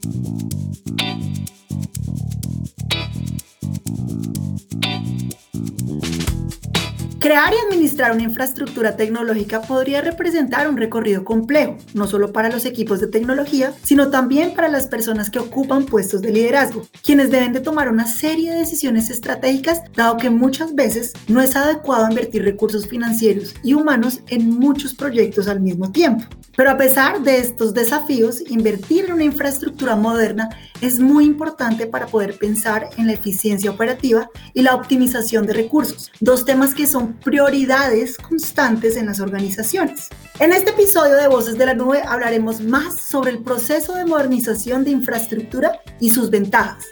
thank you Crear y administrar una infraestructura tecnológica podría representar un recorrido complejo, no solo para los equipos de tecnología, sino también para las personas que ocupan puestos de liderazgo, quienes deben de tomar una serie de decisiones estratégicas, dado que muchas veces no es adecuado invertir recursos financieros y humanos en muchos proyectos al mismo tiempo. Pero a pesar de estos desafíos, invertir en una infraestructura moderna es muy importante para poder pensar en la eficiencia operativa y la optimización de recursos, dos temas que son prioridades constantes en las organizaciones. En este episodio de Voces de la Nube hablaremos más sobre el proceso de modernización de infraestructura y sus ventajas.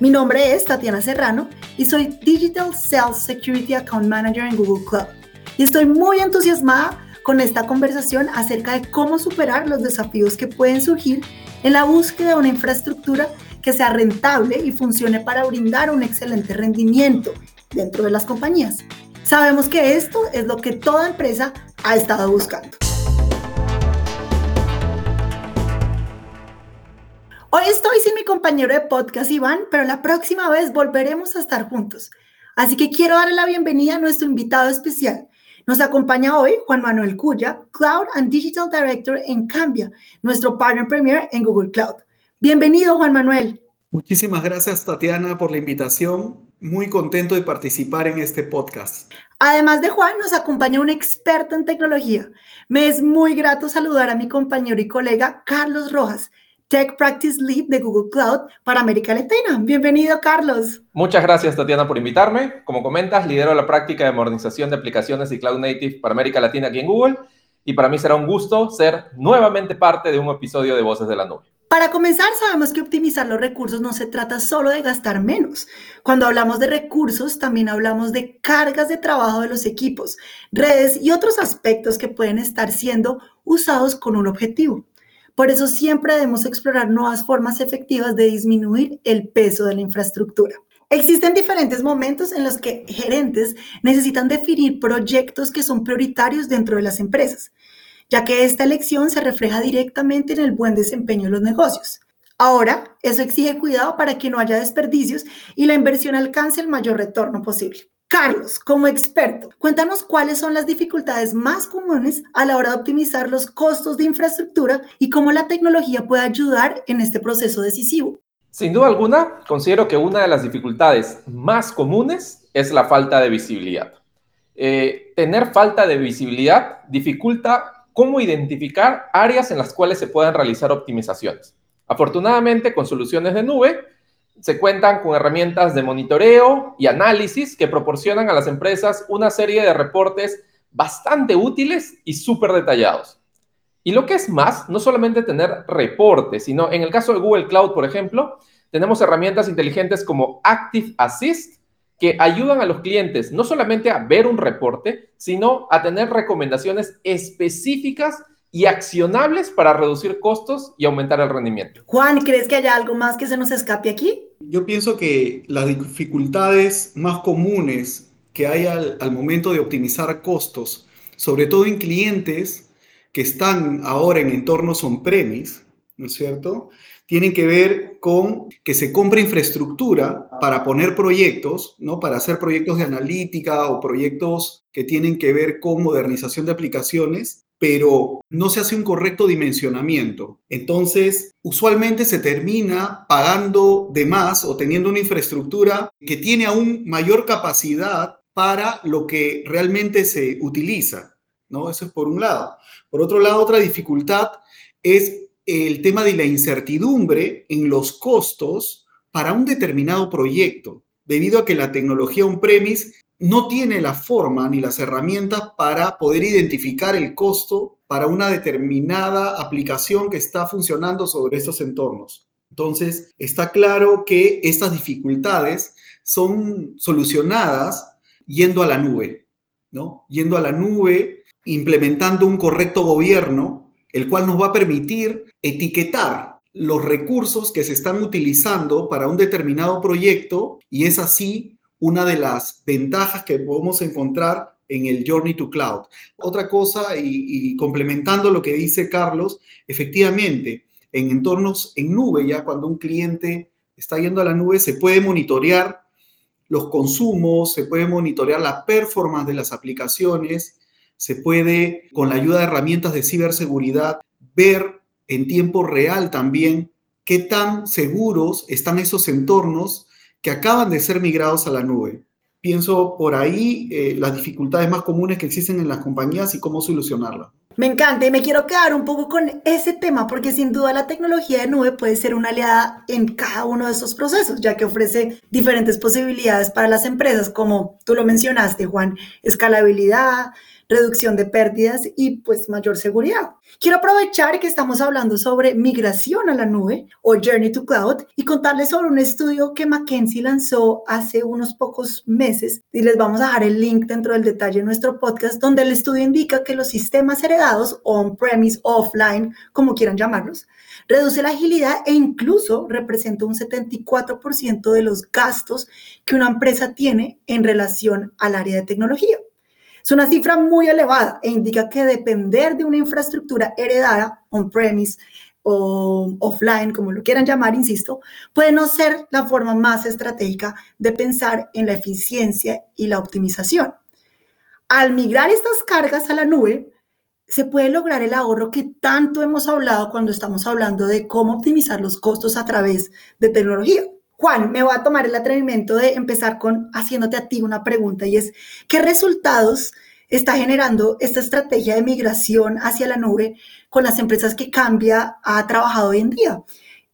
Mi nombre es Tatiana Serrano y soy Digital Sales Security Account Manager en Google Cloud. Y estoy muy entusiasmada con esta conversación acerca de cómo superar los desafíos que pueden surgir en la búsqueda de una infraestructura que sea rentable y funcione para brindar un excelente rendimiento dentro de las compañías. Sabemos que esto es lo que toda empresa ha estado buscando. Hoy estoy sin mi compañero de podcast Iván, pero la próxima vez volveremos a estar juntos. Así que quiero darle la bienvenida a nuestro invitado especial, nos acompaña hoy Juan Manuel Cuya, Cloud and Digital Director en Cambia, nuestro partner premier en Google Cloud. Bienvenido, Juan Manuel. Muchísimas gracias, Tatiana, por la invitación. Muy contento de participar en este podcast. Además de Juan, nos acompaña un experto en tecnología. Me es muy grato saludar a mi compañero y colega Carlos Rojas, Tech Practice Lead de Google Cloud para América Latina. Bienvenido, Carlos. Muchas gracias, Tatiana, por invitarme. Como comentas, lidero la práctica de modernización de aplicaciones y Cloud Native para América Latina aquí en Google. Y para mí será un gusto ser nuevamente parte de un episodio de Voces de la Nube. Para comenzar, sabemos que optimizar los recursos no se trata solo de gastar menos. Cuando hablamos de recursos, también hablamos de cargas de trabajo de los equipos, redes y otros aspectos que pueden estar siendo usados con un objetivo. Por eso siempre debemos explorar nuevas formas efectivas de disminuir el peso de la infraestructura. Existen diferentes momentos en los que gerentes necesitan definir proyectos que son prioritarios dentro de las empresas, ya que esta elección se refleja directamente en el buen desempeño de los negocios. Ahora, eso exige cuidado para que no haya desperdicios y la inversión alcance el mayor retorno posible. Carlos, como experto, cuéntanos cuáles son las dificultades más comunes a la hora de optimizar los costos de infraestructura y cómo la tecnología puede ayudar en este proceso decisivo. Sin duda alguna, considero que una de las dificultades más comunes es la falta de visibilidad. Eh, tener falta de visibilidad dificulta cómo identificar áreas en las cuales se puedan realizar optimizaciones. Afortunadamente, con soluciones de nube, se cuentan con herramientas de monitoreo y análisis que proporcionan a las empresas una serie de reportes bastante útiles y súper detallados. Y lo que es más, no solamente tener reportes, sino en el caso de Google Cloud, por ejemplo, tenemos herramientas inteligentes como Active Assist que ayudan a los clientes no solamente a ver un reporte, sino a tener recomendaciones específicas y accionables para reducir costos y aumentar el rendimiento. Juan, ¿crees que haya algo más que se nos escape aquí? Yo pienso que las dificultades más comunes que hay al, momento de optimizar costos, sobre todo en clientes que están ahora en entornos on-premise, ¿no es cierto? Tienen que ver con que se compra infraestructura para poner proyectos, ¿no? Para hacer proyectos de analítica o proyectos que tienen que ver con modernización de aplicaciones pero no se hace un correcto dimensionamiento. Entonces, usualmente se termina pagando de más o teniendo una infraestructura que tiene aún mayor capacidad para lo que realmente se utiliza, ¿no? Eso es por un lado. Por otro lado, otra dificultad es el tema de la incertidumbre en los costos para un determinado proyecto, debido a que la tecnología on-premise no tiene la forma ni las herramientas para poder identificar el costo para una determinada aplicación que está funcionando sobre estos entornos. Entonces, está claro que estas dificultades son solucionadas yendo a la nube, ¿no? Yendo a la nube, implementando un correcto gobierno, el cual nos va a permitir etiquetar los recursos que se están utilizando para un determinado proyecto y es así una de las ventajas que podemos encontrar en el Journey to Cloud. Otra cosa, y, complementando lo que dice Carlos, efectivamente, en entornos en nube, ya cuando un cliente está yendo a la nube, se puede monitorear los consumos, se puede monitorear la performance de las aplicaciones, se puede, con la ayuda de herramientas de ciberseguridad, ver en tiempo real también qué tan seguros están esos entornos que acaban de ser migrados a la nube. Pienso por ahí eh, las dificultades más comunes que existen en las compañías y cómo solucionarlas. Me encanta y me quiero quedar un poco con ese tema porque sin duda la tecnología de nube puede ser una aliada en cada uno de esos procesos, ya que ofrece diferentes posibilidades para las empresas, como tú lo mencionaste, Juan, escalabilidad, reducción de pérdidas y pues mayor seguridad. Quiero aprovechar que estamos hablando sobre migración a la nube o Journey to Cloud y contarles sobre un estudio que McKinsey lanzó hace unos pocos meses y les vamos a dejar el link dentro del detalle de nuestro podcast donde el estudio indica que los sistemas heredados on-premise, offline, como quieran llamarlos, reduce la agilidad e incluso representa un 74% de los gastos que una empresa tiene en relación al área de tecnología. Es una cifra muy elevada e indica que depender de una infraestructura heredada, on-premise o offline, como lo quieran llamar, insisto, puede no ser la forma más estratégica de pensar en la eficiencia y la optimización. Al migrar estas cargas a la nube, se puede lograr el ahorro que tanto hemos hablado cuando estamos hablando de cómo optimizar los costos a través de tecnología. Juan, me voy a tomar el atrevimiento de empezar con haciéndote a ti una pregunta y es, ¿qué resultados está generando esta estrategia de migración hacia la nube con las empresas que Cambia ha trabajado hoy en día?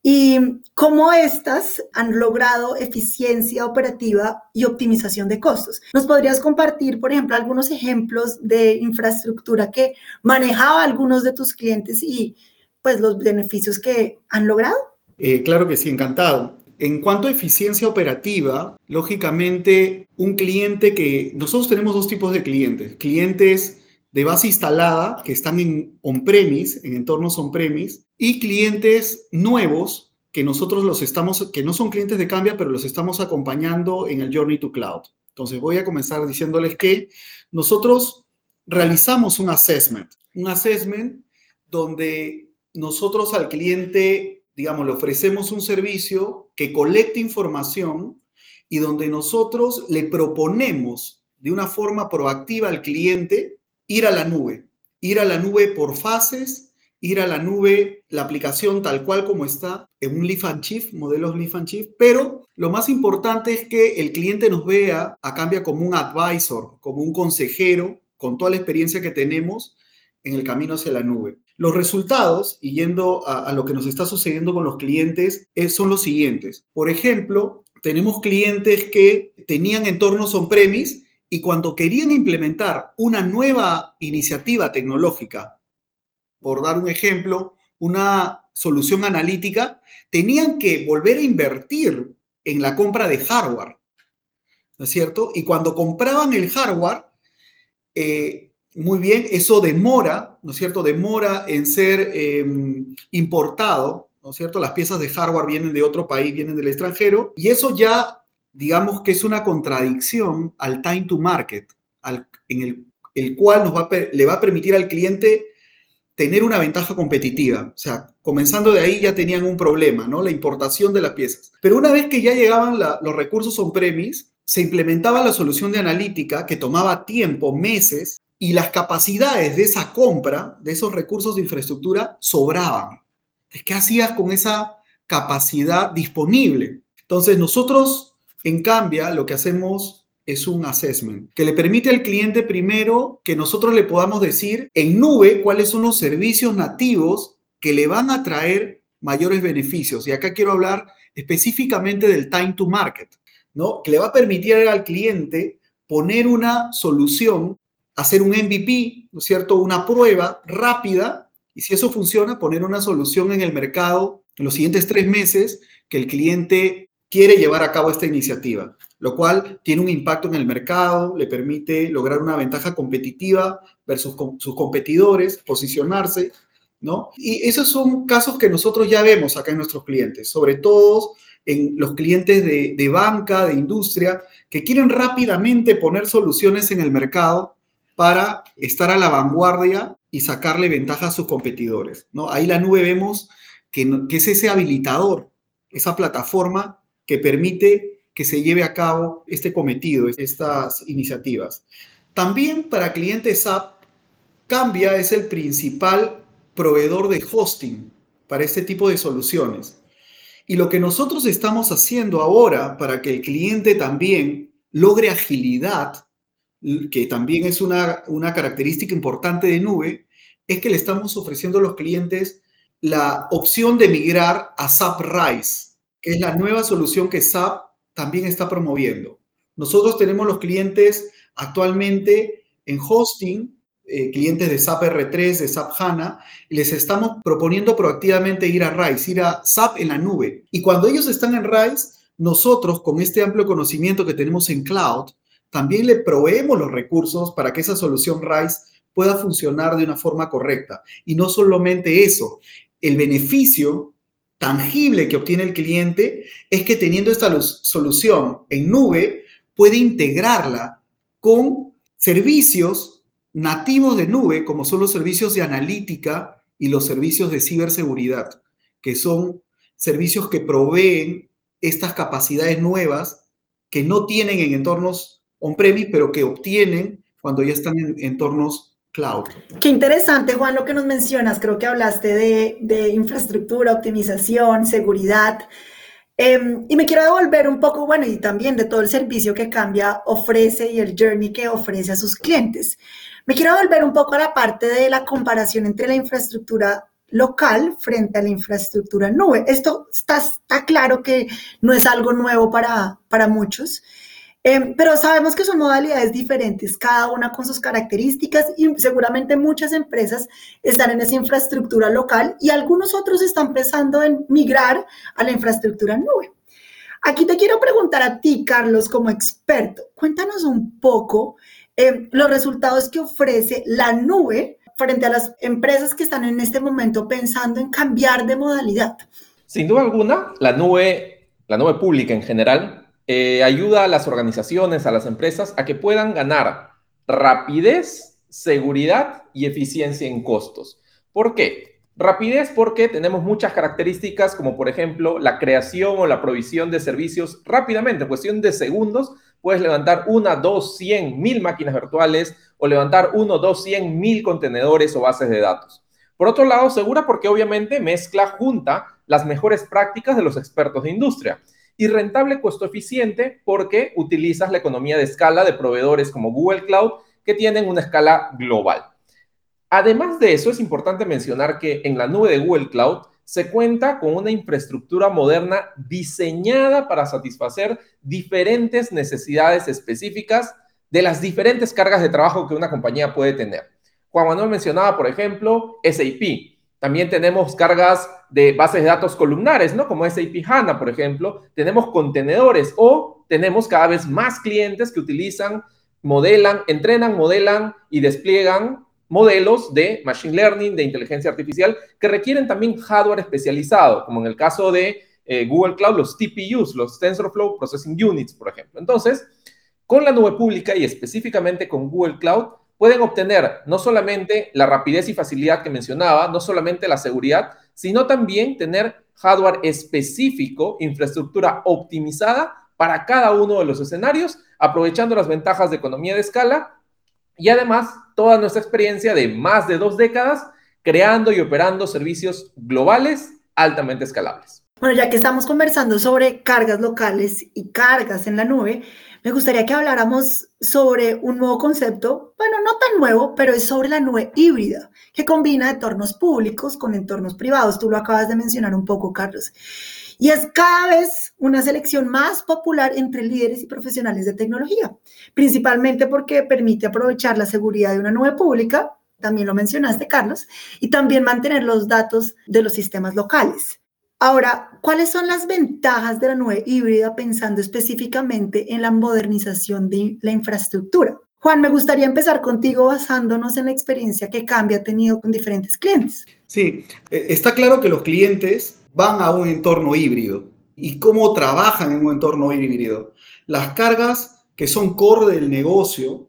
Y cómo estas han logrado eficiencia operativa y optimización de costos. ¿Nos podrías compartir, por ejemplo, algunos ejemplos de infraestructura que manejaba algunos de tus clientes y pues los beneficios que han logrado? Eh, claro que sí, encantado. En cuanto a eficiencia operativa, lógicamente un cliente que nosotros tenemos dos tipos de clientes, clientes de base instalada que están en on-premise, en entornos on-premise, y clientes nuevos que nosotros los estamos, que no son clientes de Cambia, pero los estamos acompañando en el Journey to Cloud. Entonces voy a comenzar diciéndoles que nosotros realizamos un assessment, un assessment donde nosotros al cliente digamos, le ofrecemos un servicio que colecta información y donde nosotros le proponemos de una forma proactiva al cliente ir a la nube, ir a la nube por fases, ir a la nube, la aplicación tal cual como está en un Leaf and modelos Leaf and pero lo más importante es que el cliente nos vea a cambio como un advisor, como un consejero, con toda la experiencia que tenemos en el camino hacia la nube. Los resultados, y yendo a, lo que nos está sucediendo con los clientes, eh, son los siguientes. Por ejemplo, tenemos clientes que tenían entornos on-premise y cuando querían implementar una nueva iniciativa tecnológica, por dar un ejemplo, una solución analítica, tenían que volver a invertir en la compra de hardware, ¿no es cierto? Y cuando compraban el hardware, eh, muy bien, eso demora, ¿no es cierto? Demora en ser em, importado, ¿no es cierto? Las piezas de hardware vienen de otro país, vienen del extranjero, y eso ya, digamos que es una contradicción al time to market, en el, el cual nos va le va a permitir al cliente tener una ventaja competitiva. O sea, comenzando de ahí ya tenían un problema, ¿no? La importación de las piezas. Pero una vez que ya llegaban los recursos on-premise, se implementaba la solución de analítica que tomaba tiempo, meses, y las capacidades de esa compra, de esos recursos de infraestructura, sobraban. ¿Qué hacías con esa capacidad disponible? Entonces, nosotros, en cambio, lo que hacemos es un assessment que le permite al cliente primero que nosotros le podamos decir en nube cuáles son los servicios nativos que le van a traer mayores beneficios. Y acá quiero hablar específicamente del time to market, ¿no? Que le va a permitir al cliente poner una solución hacer un MVP, ¿no es cierto? Una prueba rápida y si eso funciona, poner una solución en el mercado en los siguientes tres meses que el cliente quiere llevar a cabo esta iniciativa, lo cual tiene un impacto en el mercado, le permite lograr una ventaja competitiva versus sus competidores, posicionarse, ¿no? Y esos son casos que nosotros ya vemos acá en nuestros clientes, sobre todo en los clientes de, de banca, de industria, que quieren rápidamente poner soluciones en el mercado para estar a la vanguardia y sacarle ventaja a sus competidores. ¿no? Ahí la nube vemos que, es ese habilitador, esa plataforma que permite que se lleve a cabo este cometido, estas iniciativas. También para clientes SAP, Cambia es el principal proveedor de hosting para este tipo de soluciones. Y lo que nosotros estamos haciendo ahora para que el cliente también logre agilidad, que también es una, una característica importante de nube, es que le estamos ofreciendo a los clientes la opción de migrar a SAP RISE, que es la nueva solución que SAP también está promoviendo. Nosotros tenemos los clientes actualmente en hosting, eh, clientes de SAP R3, de SAP HANA, y les estamos proponiendo proactivamente ir a RISE, ir a SAP en la nube. Y cuando ellos están en RISE, nosotros con este amplio conocimiento que tenemos en cloud, también le proveemos los recursos para que esa solución RISE pueda funcionar de una forma correcta. Y no solamente eso, el beneficio tangible que obtiene el cliente es que teniendo esta solución en nube, puede integrarla con servicios nativos de nube, como son los servicios de analítica y los servicios de ciberseguridad, que son servicios que proveen estas capacidades nuevas que no tienen en entornos on-premise, pero que obtienen cuando ya están en entornos cloud. Qué interesante, Juan, lo que nos mencionas. Creo que hablaste de, infraestructura, optimización, seguridad. Em, y me quiero devolver un poco, bueno, y también de todo el servicio que Cambia ofrece y el journey que ofrece a sus clientes. Me quiero devolver un poco a la parte de la comparación entre la infraestructura local frente a la infraestructura nube. Esto está, está claro que no es algo nuevo para, para muchos. Em, pero sabemos que son modalidades diferentes, cada una con sus características y seguramente muchas empresas están en esa infraestructura local y algunos otros están pensando en migrar a la infraestructura nube. Aquí te quiero preguntar a ti, Carlos, como experto, cuéntanos un poco em, los resultados que ofrece la nube frente a las empresas que están en este momento pensando en cambiar de modalidad. Sin duda alguna, la nube, la nube pública en general eh, ayuda a las organizaciones, a las empresas, a que puedan ganar rapidez, seguridad y eficiencia en costos. ¿Por qué? Rapidez porque tenemos muchas características como por ejemplo la creación o la provisión de servicios rápidamente, en cuestión de segundos, puedes levantar una, dos, cien, mil máquinas virtuales o levantar uno, dos, cien, mil contenedores o bases de datos. Por otro lado, segura porque obviamente mezcla junta las mejores prácticas de los expertos de industria y rentable costo eficiente porque utilizas la economía de escala de proveedores como Google Cloud que tienen una escala global. Además de eso, es importante mencionar que en la nube de Google Cloud se cuenta con una infraestructura moderna diseñada para satisfacer diferentes necesidades específicas de las diferentes cargas de trabajo que una compañía puede tener. Juan Manuel mencionaba, por ejemplo, SAP. También tenemos cargas de bases de datos columnares, ¿no? Como SAP HANA, por ejemplo. Tenemos contenedores o tenemos cada vez más clientes que utilizan, modelan, entrenan, modelan y despliegan modelos de machine learning, de inteligencia artificial, que requieren también hardware especializado, como en el caso de eh, Google Cloud, los TPUs, los TensorFlow Processing Units, por ejemplo. Entonces, con la nube pública y específicamente con Google Cloud, pueden obtener no solamente la rapidez y facilidad que mencionaba, no solamente la seguridad, sino también tener hardware específico, infraestructura optimizada para cada uno de los escenarios, aprovechando las ventajas de economía de escala y además toda nuestra experiencia de más de dos décadas creando y operando servicios globales altamente escalables. Bueno, ya que estamos conversando sobre cargas locales y cargas en la nube, me gustaría que habláramos sobre un nuevo concepto, bueno, no tan nuevo, pero es sobre la nube híbrida, que combina entornos públicos con entornos privados. Tú lo acabas de mencionar un poco, Carlos. Y es cada vez una selección más popular entre líderes y profesionales de tecnología, principalmente porque permite aprovechar la seguridad de una nube pública, también lo mencionaste, Carlos, y también mantener los datos de los sistemas locales. Ahora, ¿cuáles son las ventajas de la nube híbrida pensando específicamente en la modernización de la infraestructura? Juan, me gustaría empezar contigo basándonos en la experiencia que Cambia ha tenido con diferentes clientes. Sí, eh, está claro que los clientes van a un entorno híbrido. ¿Y cómo trabajan en un entorno híbrido? Las cargas que son core del negocio,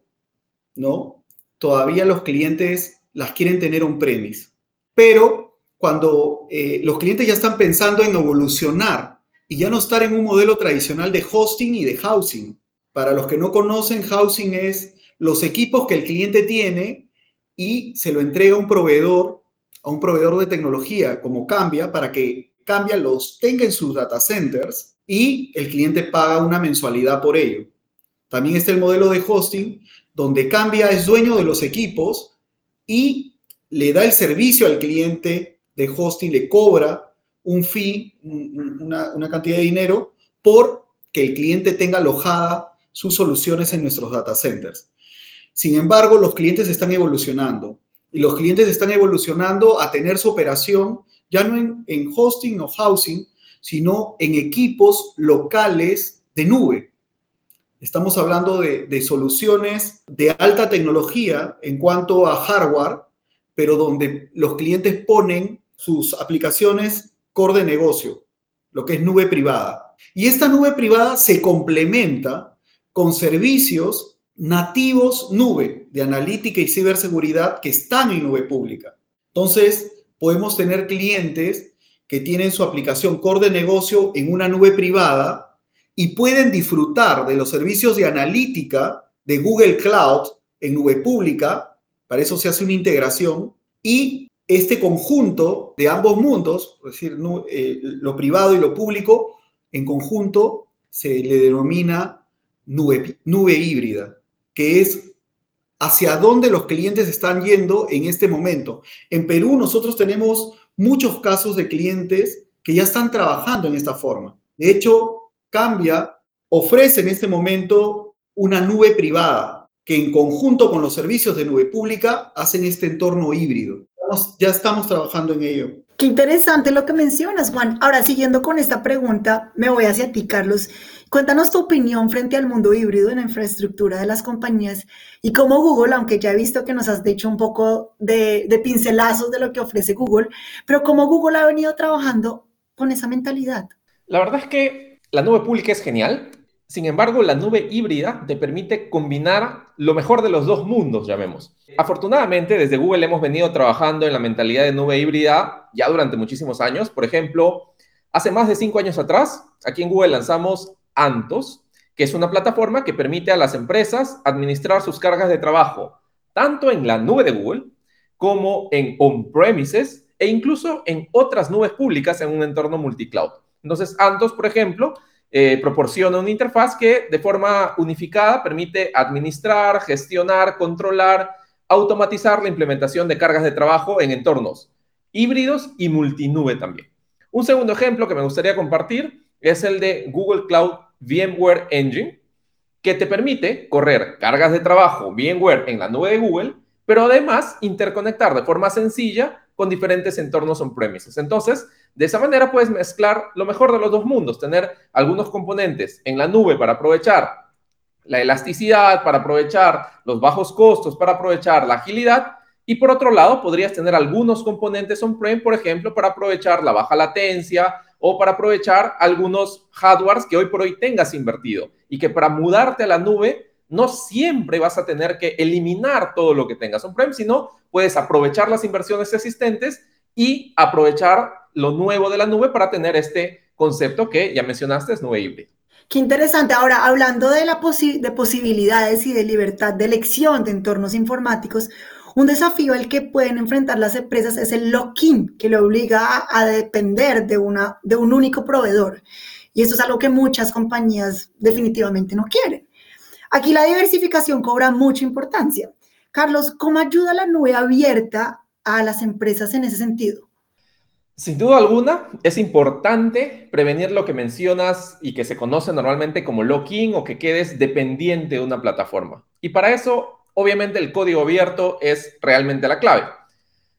¿no? Todavía los clientes las quieren tener un premise, pero cuando eh, los clientes ya están pensando en evolucionar y ya no estar en un modelo tradicional de hosting y de housing. Para los que no conocen, housing es los equipos que el cliente tiene y se lo entrega a un proveedor, a un proveedor de tecnología como Cambia, para que Cambia los tenga en sus data centers y el cliente paga una mensualidad por ello. También está el modelo de hosting, donde Cambia es dueño de los equipos y le da el servicio al cliente de hosting, le cobra un fee, una, una cantidad de dinero, por que el cliente tenga alojada sus soluciones en nuestros data centers. Sin embargo, los clientes están evolucionando y los clientes están evolucionando a tener su operación ya no en, hosting o housing, sino en equipos locales de nube. Estamos hablando de, de, soluciones de alta tecnología en cuanto a hardware, pero donde los clientes ponen sus aplicaciones core de negocio, lo que es nube privada. Y esta nube privada se complementa con servicios nativos nube de analítica y ciberseguridad que están en nube pública. Entonces, podemos tener clientes que tienen su aplicación core de negocio en una nube privada y pueden disfrutar de los servicios de analítica de Google Cloud en nube pública. Para eso se hace una integración y este conjunto de ambos mundos, es decir, eh, lo privado y lo público, en conjunto se le denomina nube, nube híbrida, que es hacia dónde los clientes están yendo en este momento. En Perú nosotros tenemos muchos casos de clientes que ya están trabajando en esta forma. De hecho, Cambia ofrece en este momento una nube privada que en conjunto con los servicios de nube pública hacen este entorno híbrido. Ya estamos trabajando en ello. Qué interesante lo que mencionas, Juan. Ahora, siguiendo con esta pregunta, me voy hacia ti, Carlos. Cuéntanos tu opinión frente al mundo híbrido en la infraestructura de las compañías y cómo Google, aunque ya he visto que nos has dicho un poco de, pincelazos de lo que ofrece Google, pero cómo Google ha venido trabajando con esa mentalidad. La verdad es que la nube pública es genial. Sin embargo, la nube híbrida te permite combinar lo mejor de los dos mundos, llamemos. Afortunadamente, desde Google hemos venido trabajando en la mentalidad de nube híbrida ya durante muchísimos años. Por ejemplo, hace más de cinco años atrás, aquí en Google lanzamos Antos, que es una plataforma que permite a las empresas administrar sus cargas de trabajo, tanto en la nube de Google como en on-premises e incluso en otras nubes públicas en un entorno multicloud. Entonces, Antos, por ejemplo, eh, proporciona una interfaz que de forma unificada permite administrar, gestionar, controlar, automatizar la implementación de cargas de trabajo en entornos híbridos y multinube también. Un segundo ejemplo que me gustaría compartir es el de Google Cloud VMware Engine, que te permite correr cargas de trabajo VMware en la nube de Google, pero además interconectar de forma sencilla con diferentes entornos on-premises. Entonces, de esa manera puedes mezclar lo mejor de los dos mundos, tener algunos componentes en la nube para aprovechar la elasticidad, para aprovechar los bajos costos, para aprovechar la agilidad, y por otro lado, podrías tener algunos componentes on-prem, por ejemplo, para aprovechar la baja latencia, o para aprovechar algunos hardwares que hoy por hoy tengas invertido y que para mudarte a la nube no siempre vas a tener que eliminar todo lo que tengas on-prem, sino puedes aprovechar las inversiones existentes y aprovechar lo nuevo de la nube para tener este concepto que ya mencionaste, es nube híbrida. Qué interesante. Ahora, hablando de, la de posibilidades y de libertad de elección de entornos informáticos, un desafío al que pueden enfrentar las empresas es el lock-in, que le obliga a, depender de, una, de un único proveedor. Y esto es algo que muchas compañías definitivamente no quieren. Aquí la diversificación cobra mucha importancia. Carlos, ¿cómo ayuda la nube abierta a las empresas en ese sentido? Sin duda alguna, es importante prevenir lo que mencionas y que se conoce normalmente como lock-in o que quedes dependiente de una plataforma. Y para eso obviamente el código abierto es realmente la clave.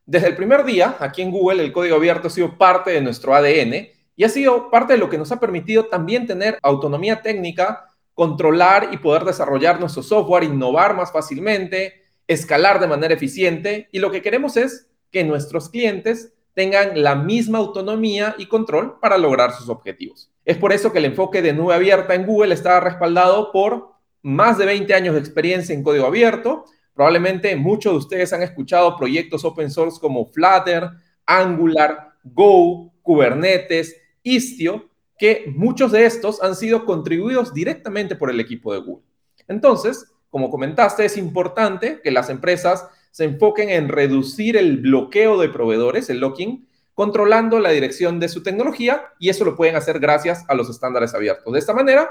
Desde el primer día, aquí en Google, el código abierto ha sido parte de nuestro ADN y ha sido parte de lo que nos ha permitido también tener autonomía técnica, controlar y poder desarrollar nuestro software, innovar más fácilmente, escalar de manera eficiente y lo que queremos es que nuestros clientes tengan la misma autonomía y control para lograr sus objetivos. Es por eso que el enfoque de nube abierta en Google está respaldado por más de 20 años de experiencia en código abierto. Probablemente muchos de ustedes han escuchado proyectos open source como Flutter, Angular, Go, Kubernetes, Istio, que muchos de estos han sido contribuidos directamente por el equipo de Google. Entonces, como comentaste, es importante que las empresas se enfoquen en reducir el bloqueo de proveedores, el locking, controlando la dirección de su tecnología y eso lo pueden hacer gracias a los estándares abiertos. De esta manera,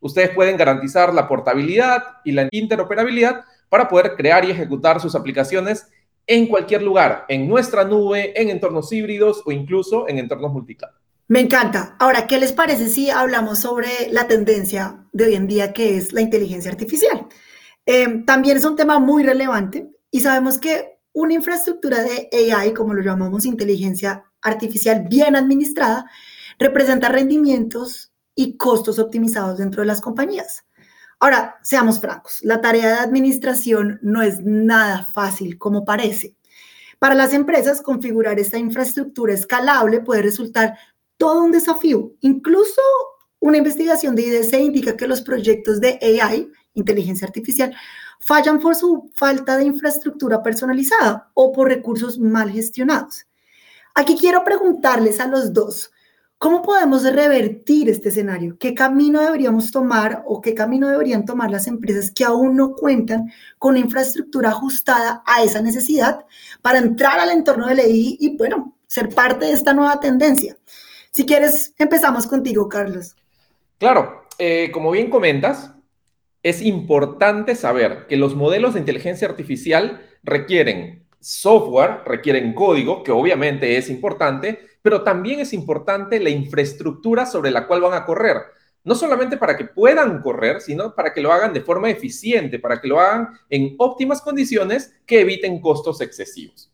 ustedes pueden garantizar la portabilidad y la interoperabilidad para poder crear y ejecutar sus aplicaciones en cualquier lugar, en nuestra nube, en entornos híbridos o incluso en entornos multicloud. Me encanta. Ahora, ¿qué les parece si hablamos sobre la tendencia de hoy en día que es la inteligencia artificial? Eh, también es un tema muy relevante y sabemos que una infraestructura de AI, como lo llamamos inteligencia artificial bien administrada, representa rendimientos y costos optimizados dentro de las compañías. Ahora, seamos francos, la tarea de administración no es nada fácil como parece. Para las empresas, configurar esta infraestructura escalable puede resultar todo un desafío. Incluso una investigación de IDC indica que los proyectos de AI, inteligencia artificial, fallan por su falta de infraestructura personalizada o por recursos mal gestionados. Aquí quiero preguntarles a los dos, ¿Cómo podemos revertir este escenario? ¿Qué camino deberíamos tomar o qué camino deberían tomar las empresas que aún no cuentan con infraestructura ajustada a esa necesidad para entrar al entorno de ley y, bueno, ser parte de esta nueva tendencia? Si quieres, empezamos contigo, Carlos. Claro, eh, como bien comentas, es importante saber que los modelos de inteligencia artificial requieren software, requieren código, que obviamente es importante, pero también es importante la infraestructura sobre la cual van a correr. No solamente para que puedan correr, sino para que lo hagan de forma eficiente, para que lo hagan en óptimas condiciones que eviten costos excesivos.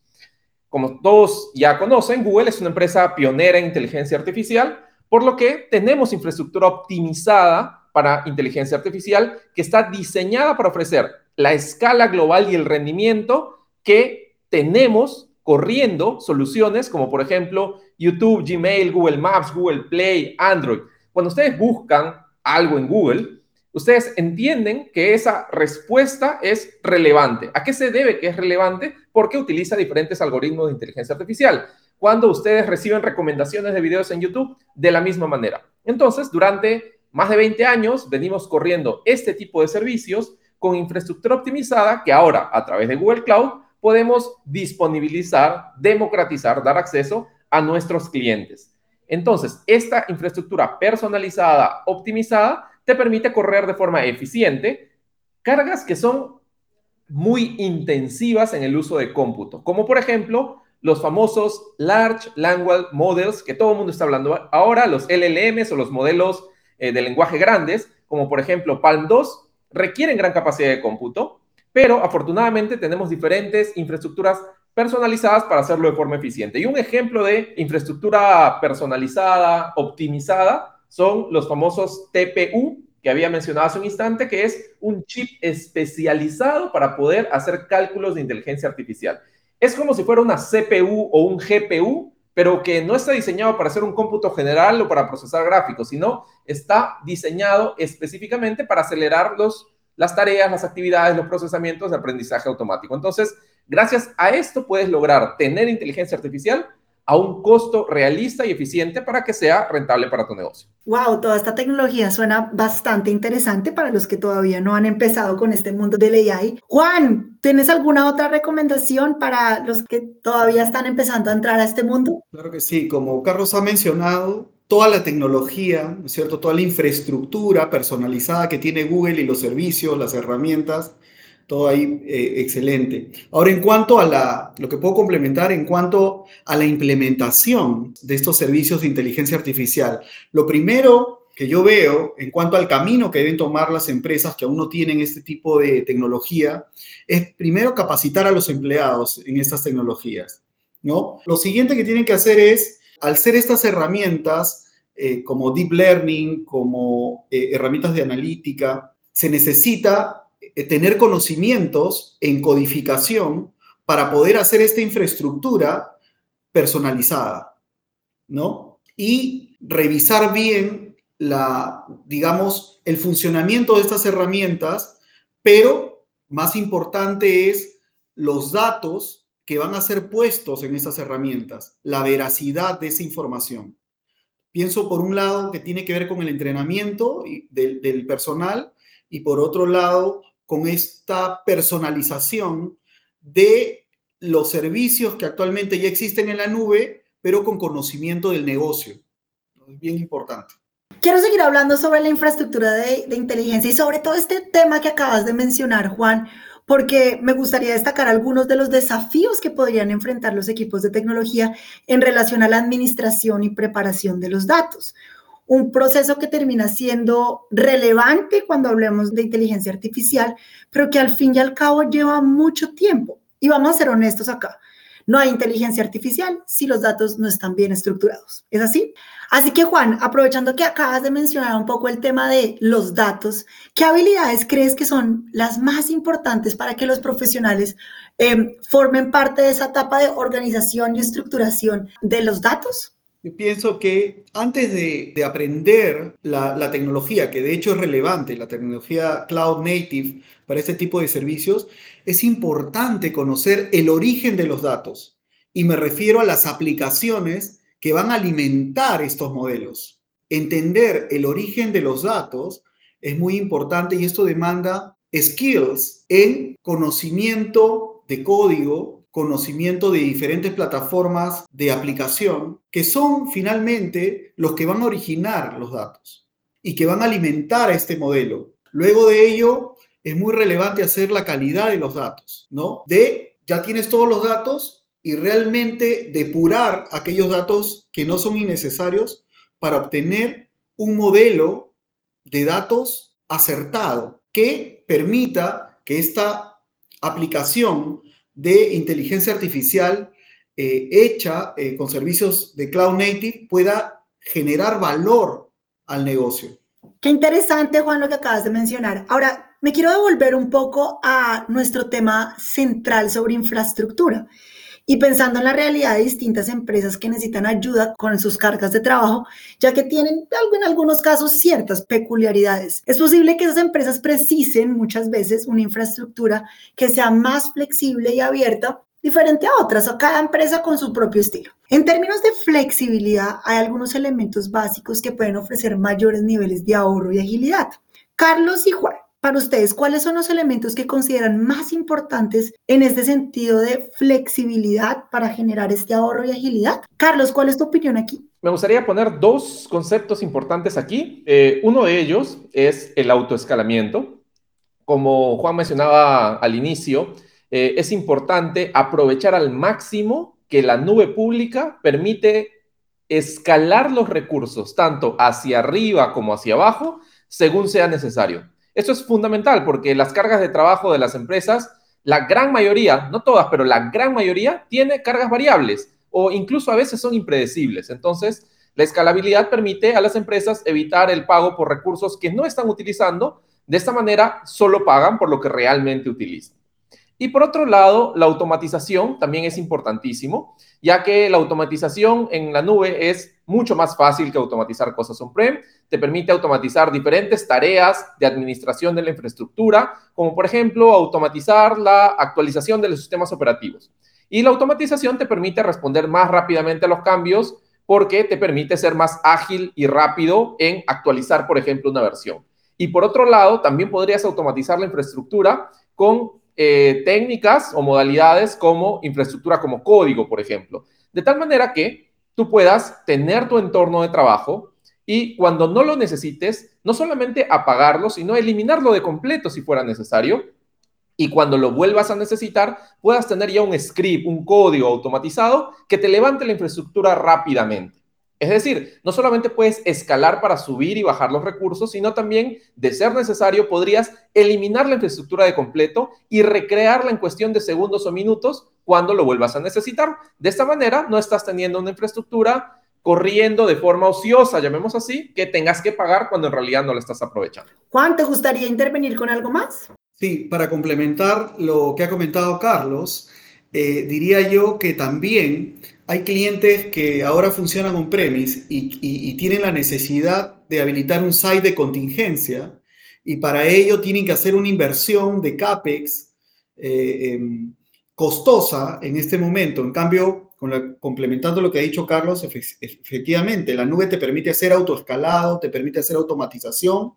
Como todos ya conocen, Google es una empresa pionera en inteligencia artificial, por lo que tenemos infraestructura optimizada para inteligencia artificial que está diseñada para ofrecer la escala global y el rendimiento que tenemos corriendo soluciones como por ejemplo YouTube, Gmail, Google Maps, Google Play, Android. Cuando ustedes buscan algo en Google, ustedes entienden que esa respuesta es relevante. ¿A qué se debe que es relevante? Porque utiliza diferentes algoritmos de inteligencia artificial. Cuando ustedes reciben recomendaciones de videos en YouTube, de la misma manera. Entonces, durante más de 20 años venimos corriendo este tipo de servicios con infraestructura optimizada que ahora, a través de Google Cloud, podemos disponibilizar, democratizar, dar acceso a nuestros clientes. Entonces, esta infraestructura personalizada, optimizada, te permite correr de forma eficiente cargas que son muy intensivas en el uso de cómputo, como por ejemplo los famosos Large Language Models, que todo el mundo está hablando ahora, los LLMs o los modelos eh, de lenguaje grandes, como por ejemplo Palm 2, requieren gran capacidad de cómputo, pero afortunadamente tenemos diferentes infraestructuras personalizadas para hacerlo de forma eficiente. Y un ejemplo de infraestructura personalizada, optimizada, son los famosos TPU, que había mencionado hace un instante, que es un chip especializado para poder hacer cálculos de inteligencia artificial. Es como si fuera una CPU o un GPU, pero que no está diseñado para hacer un cómputo general o para procesar gráficos, sino está diseñado específicamente para acelerar los, las tareas, las actividades, los procesamientos de aprendizaje automático. Entonces, Gracias a esto puedes lograr tener inteligencia artificial a un costo realista y eficiente para que sea rentable para tu negocio. Wow, toda esta tecnología suena bastante interesante para los que todavía no han empezado con este mundo del AI. Juan, ¿tienes alguna otra recomendación para los que todavía están empezando a entrar a este mundo? Claro que sí, como Carlos ha mencionado, toda la tecnología, ¿no es cierto? Toda la infraestructura personalizada que tiene Google y los servicios, las herramientas, todo ahí eh, excelente. Ahora, en cuanto a la, lo que puedo complementar, en cuanto a la implementación de estos servicios de inteligencia artificial, lo primero que yo veo en cuanto al camino que deben tomar las empresas que aún no tienen este tipo de tecnología, es primero capacitar a los empleados en estas tecnologías, ¿no? Lo siguiente que tienen que hacer es, al ser estas herramientas, eh, como deep learning, como eh, herramientas de analítica, se necesita tener conocimientos en codificación para poder hacer esta infraestructura personalizada, ¿no? Y revisar bien la, digamos, el funcionamiento de estas herramientas, pero más importante es los datos que van a ser puestos en esas herramientas, la veracidad de esa información. Pienso por un lado que tiene que ver con el entrenamiento del, del personal y por otro lado con esta personalización de los servicios que actualmente ya existen en la nube, pero con conocimiento del negocio. Es bien importante. Quiero seguir hablando sobre la infraestructura de, de, inteligencia y sobre todo este tema que acabas de mencionar, Juan, porque me gustaría destacar algunos de los desafíos que podrían enfrentar los equipos de tecnología en relación a la administración y preparación de los datos. Un proceso que termina siendo relevante cuando hablemos de inteligencia artificial, pero que al fin y al cabo lleva mucho tiempo. Y vamos a ser honestos acá. No hay inteligencia artificial si los datos no están bien estructurados. ¿Es así? Así que Juan, aprovechando que acabas de mencionar un poco el tema de los datos, ¿qué habilidades crees que son las más importantes para que los profesionales eh, formen parte de esa etapa de organización y estructuración de los datos? Pienso que antes de, de aprender la, la, tecnología, que de hecho es relevante, la tecnología cloud native para este tipo de servicios, es importante conocer el origen de los datos. Y me refiero a las aplicaciones que van a alimentar estos modelos. Entender el origen de los datos es muy importante y esto demanda skills en conocimiento de código, conocimiento de diferentes plataformas de aplicación, que son finalmente los que van a originar los datos y que van a alimentar a este modelo. Luego de ello, es muy relevante hacer la calidad de los datos, ¿no? De, ya tienes todos los datos y realmente depurar aquellos datos que no son innecesarios para obtener un modelo de datos acertado que permita que esta aplicación de inteligencia artificial eh, hecha eh, con servicios de cloud native pueda generar valor al negocio. Qué interesante, Juan, lo que acabas de mencionar. Ahora, me quiero devolver un poco a nuestro tema central sobre infraestructura. Y pensando en la realidad de distintas empresas que necesitan ayuda con sus cargas de trabajo, ya que tienen en algunos casos ciertas peculiaridades. Es posible que esas empresas precisen muchas veces una infraestructura que sea más flexible y abierta diferente a otras, o cada empresa con su propio estilo. En términos de flexibilidad, hay algunos elementos básicos que pueden ofrecer mayores niveles de ahorro y agilidad. Carlos y Juan, para ustedes, ¿cuáles son los elementos que consideran más importantes en este sentido de flexibilidad para generar este ahorro y agilidad? Carlos, ¿cuál es tu opinión aquí? Me gustaría poner dos conceptos importantes aquí. Eh, uno de ellos es el autoescalamiento. Como Juan mencionaba al inicio, eh, es importante aprovechar al máximo que la nube pública permite escalar los recursos, tanto hacia arriba como hacia abajo, según sea necesario. Esto es fundamental porque las cargas de trabajo de las empresas, la gran mayoría, no todas, pero la gran mayoría tiene cargas variables o incluso a veces son impredecibles. Entonces, la escalabilidad permite a las empresas evitar el pago por recursos que no están utilizando. De esta manera, solo pagan por lo que realmente utilizan. Y por otro lado, la automatización también es importantísimo, ya que la automatización en la nube es mucho más fácil que automatizar cosas on-prem. Te permite automatizar diferentes tareas de administración de la infraestructura, como por ejemplo automatizar la actualización de los sistemas operativos. Y la automatización te permite responder más rápidamente a los cambios porque te permite ser más ágil y rápido en actualizar, por ejemplo, una versión. Y por otro lado, también podrías automatizar la infraestructura con eh, técnicas o modalidades como infraestructura como código, por ejemplo. De tal manera que tú puedas tener tu entorno de trabajo y cuando no lo necesites, no solamente apagarlo, sino eliminarlo de completo si fuera necesario. Y cuando lo vuelvas a necesitar, puedas tener ya un script, un código automatizado que te levante la infraestructura rápidamente. Es decir, no solamente puedes escalar para subir y bajar los recursos, sino también, de ser necesario, podrías eliminar la infraestructura de completo y recrearla en cuestión de segundos o minutos cuando lo vuelvas a necesitar. De esta manera, no estás teniendo una infraestructura corriendo de forma ociosa, llamemos así, que tengas que pagar cuando en realidad no la estás aprovechando. Juan, ¿te gustaría intervenir con algo más? Sí, para complementar lo que ha comentado Carlos, eh, diría yo que también hay clientes que ahora funcionan on-premise y, tienen la necesidad de habilitar un site de contingencia y para ello tienen que hacer una inversión de CAPEX eh, em, costosa en este momento. En cambio, complementando lo que ha dicho Carlos, efectivamente, la nube te permite hacer autoescalado, te permite hacer automatización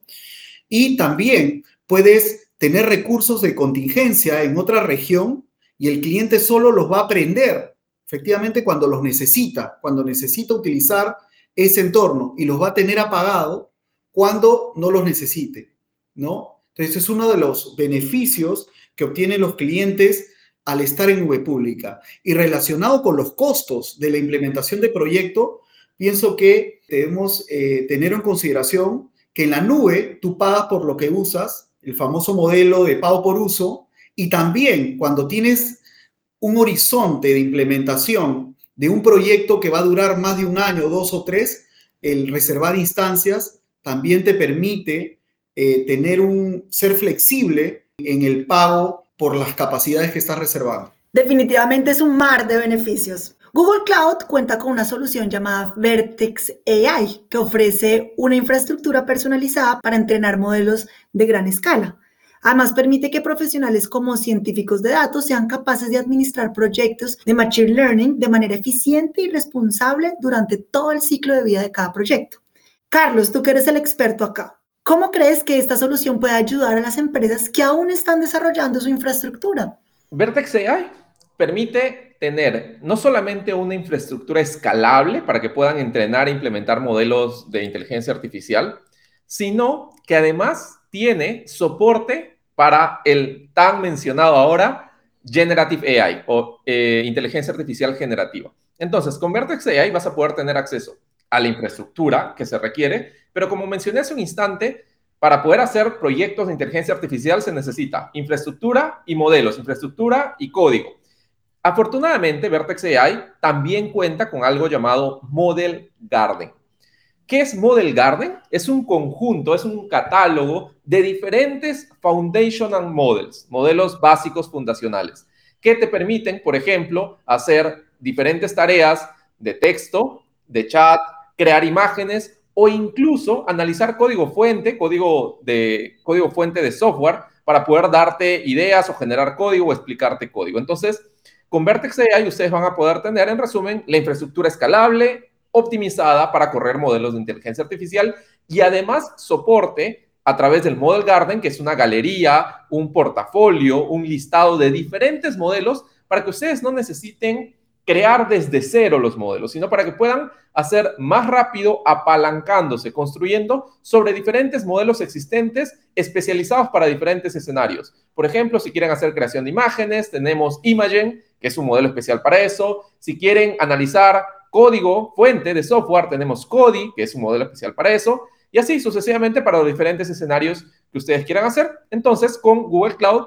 y también puedes tener recursos de contingencia en otra región y el cliente solo los va a aprender efectivamente cuando los necesita, cuando necesita utilizar ese entorno y los va a tener apagado cuando no los necesite, ¿no? Entonces es uno de los beneficios que obtienen los clientes al estar en nube pública. Y relacionado con los costos de la implementación de proyecto, pienso que debemos eh, tener en consideración que en la nube tú pagas por lo que usas, el famoso modelo de pago por uso, y también cuando tienes un horizonte de implementación de un proyecto que va a durar más de un año, dos o tres, el reservar instancias también te permite eh, tener un ser flexible en el pago por las capacidades que estás reservando. Definitivamente es un mar de beneficios. Google Cloud cuenta con una solución llamada Vertex AI, que ofrece una infraestructura personalizada para entrenar modelos de gran escala. Además, permite que profesionales como científicos de datos sean capaces de administrar proyectos de Machine Learning de manera eficiente y responsable durante todo el ciclo de vida de cada proyecto. Carlos, tú que eres el experto acá, ¿cómo crees que esta solución puede ayudar a las empresas que aún están desarrollando su infraestructura? Vertex AI permite tener no solamente una infraestructura escalable para que puedan entrenar e implementar modelos de inteligencia artificial, sino que además tiene soporte para el tan mencionado ahora Generative AI o eh, inteligencia artificial generativa. Entonces, con Vertex AI vas a poder tener acceso a la infraestructura que se requiere, pero como mencioné hace un instante, para poder hacer proyectos de inteligencia artificial se necesita infraestructura y modelos, infraestructura y código. Afortunadamente, Vertex AI también cuenta con algo llamado Model Garden. ¿Qué es Model Garden? Es un conjunto, es un catálogo de diferentes foundational models, modelos básicos fundacionales, que te permiten, por ejemplo, hacer diferentes tareas de texto, de chat, crear imágenes o incluso analizar código fuente, código de código fuente de software para poder darte ideas o generar código o explicarte código. Entonces, con Vertex AI ustedes van a poder tener, en resumen, la infraestructura escalable, optimizada para correr modelos de inteligencia artificial y además soporte a través del Model Garden, que es una galería, un portafolio, un listado de diferentes modelos para que ustedes no necesiten crear desde cero los modelos, sino para que puedan hacer más rápido apalancándose, construyendo sobre diferentes modelos existentes especializados para diferentes escenarios. Por ejemplo, si quieren hacer creación de imágenes, tenemos Imagen, que es un modelo especial para eso. Si quieren analizar código fuente de software, tenemos Kodi, que es un modelo especial para eso, y así sucesivamente para los diferentes escenarios que ustedes quieran hacer. Entonces, con Google Cloud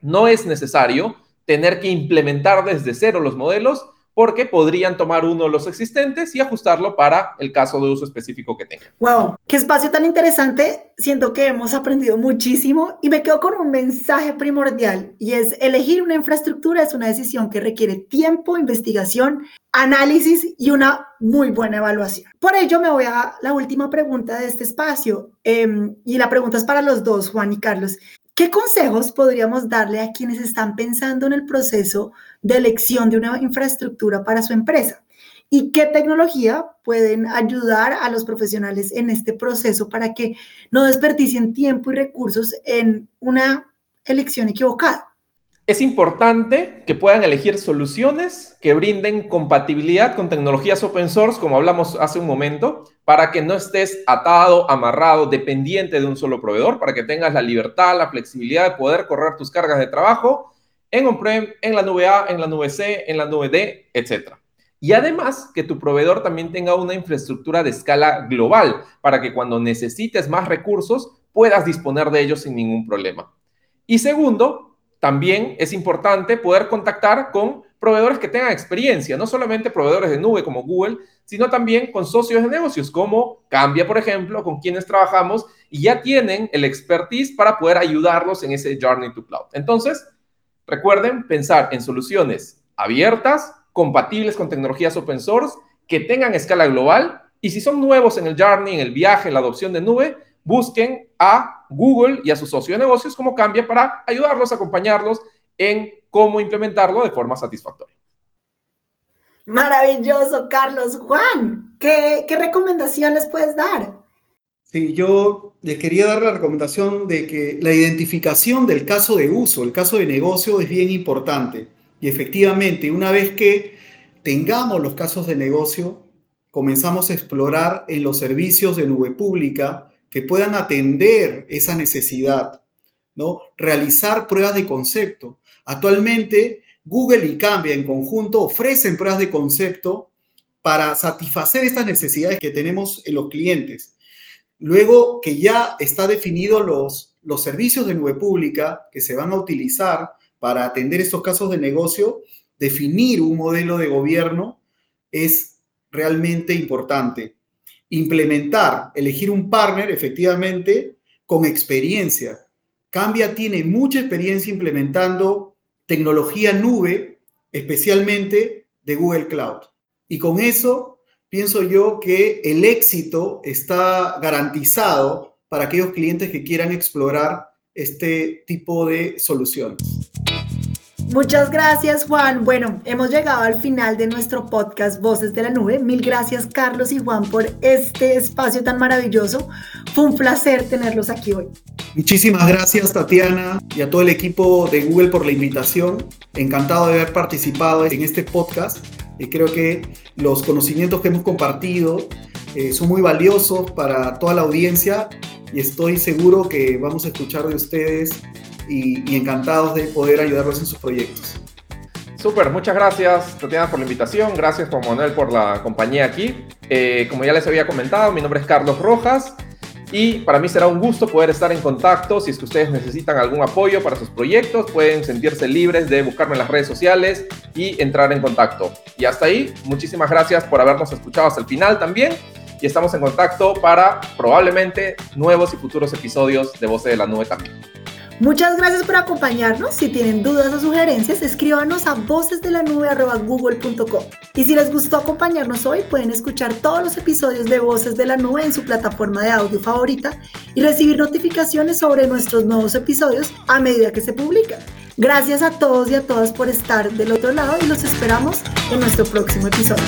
no es necesario tener que implementar desde cero los modelos, porque podrían tomar uno de los existentes y ajustarlo para el caso de uso específico que tengan. Wow, qué espacio tan interesante. Siento que hemos aprendido muchísimo y me quedo con un mensaje primordial y es elegir una infraestructura es una decisión que requiere tiempo, investigación, análisis y una muy buena evaluación. Por ello me voy a la última pregunta de este espacio em, y la pregunta es para los dos, Juan y Carlos. ¿Qué consejos podríamos darle a quienes están pensando en el proceso de elección de una infraestructura para su empresa? ¿Y qué tecnología pueden ayudar a los profesionales en este proceso para que no desperdicien tiempo y recursos en una elección equivocada? Es importante que puedan elegir soluciones que brinden compatibilidad con tecnologías open source, como hablamos hace un momento, para que no estés atado, amarrado, dependiente de un solo proveedor, para que tengas la libertad, la flexibilidad de poder correr tus cargas de trabajo en on-prem, en la nube A, en la nube C, en la nube D, etc. Y además que tu proveedor también tenga una infraestructura de escala global, para que cuando necesites más recursos puedas disponer de ellos sin ningún problema. Y segundo, también es importante poder contactar con proveedores que tengan experiencia, no solamente proveedores de nube como Google, sino también con socios de negocios como Cambia, por ejemplo, con quienes trabajamos y ya tienen el expertise para poder ayudarlos en ese Journey to Cloud. Entonces, recuerden pensar en soluciones abiertas, compatibles con tecnologías open source, que tengan escala global y si son nuevos en el Journey, en el viaje, en la adopción de nube, busquen a Google y a su socio de negocios como Cambia para ayudarlos, acompañarlos en cómo implementarlo de forma satisfactoria. Maravilloso, Carlos. Juan, ¿qué, qué recomendaciones puedes dar? Sí, yo les quería dar la recomendación de que la identificación del caso de uso, el caso de negocio es bien importante. Y efectivamente, una vez que tengamos los casos de negocio, comenzamos a explorar en los servicios de nube pública que puedan atender esa necesidad, ¿no? Realizar pruebas de concepto. Actualmente, Google y Cambia en conjunto ofrecen pruebas de concepto para satisfacer estas necesidades que tenemos en los clientes. Luego que ya está definido los, los servicios de nube pública que se van a utilizar para atender estos casos de negocio, definir un modelo de gobierno es realmente importante. Implementar, elegir un partner efectivamente con experiencia. Cambia tiene mucha experiencia implementando tecnología nube, especialmente de Google Cloud. Y con eso pienso yo que el éxito está garantizado para aquellos clientes que quieran explorar este tipo de soluciones. Muchas gracias, Juan. Bueno, hemos llegado al final de nuestro podcast Voces de la Nube. Mil gracias, Carlos y Juan, por este espacio tan maravilloso. Fue un placer tenerlos aquí hoy. Muchísimas gracias, Tatiana, y a todo el equipo de Google por la invitación. Encantado de haber participado en este podcast y creo que los conocimientos que hemos compartido eh, son muy valiosos para toda la audiencia y estoy seguro que vamos a escuchar de ustedes y, encantados de poder ayudarlos en sus proyectos. Súper, muchas gracias Tatiana por la invitación, gracias Juan Manuel por la compañía aquí. Eh, como ya les había comentado, mi nombre es Carlos Rojas y para mí será un gusto poder estar en contacto. Si es que ustedes necesitan algún apoyo para sus proyectos, pueden sentirse libres de buscarme en las redes sociales y entrar en contacto. Y hasta ahí, muchísimas gracias por habernos escuchado hasta el final también. Y estamos en contacto para probablemente nuevos y futuros episodios de Voces de la Nube también. Muchas gracias por acompañarnos. Si tienen dudas o sugerencias, escríbanos a vocesdelanube.google.com. Y si les gustó acompañarnos hoy, pueden escuchar todos los episodios de Voces de la Nube en su plataforma de audio favorita y recibir notificaciones sobre nuestros nuevos episodios a medida que se publican. Gracias a todos y a todas por estar del otro lado y los esperamos en nuestro próximo episodio.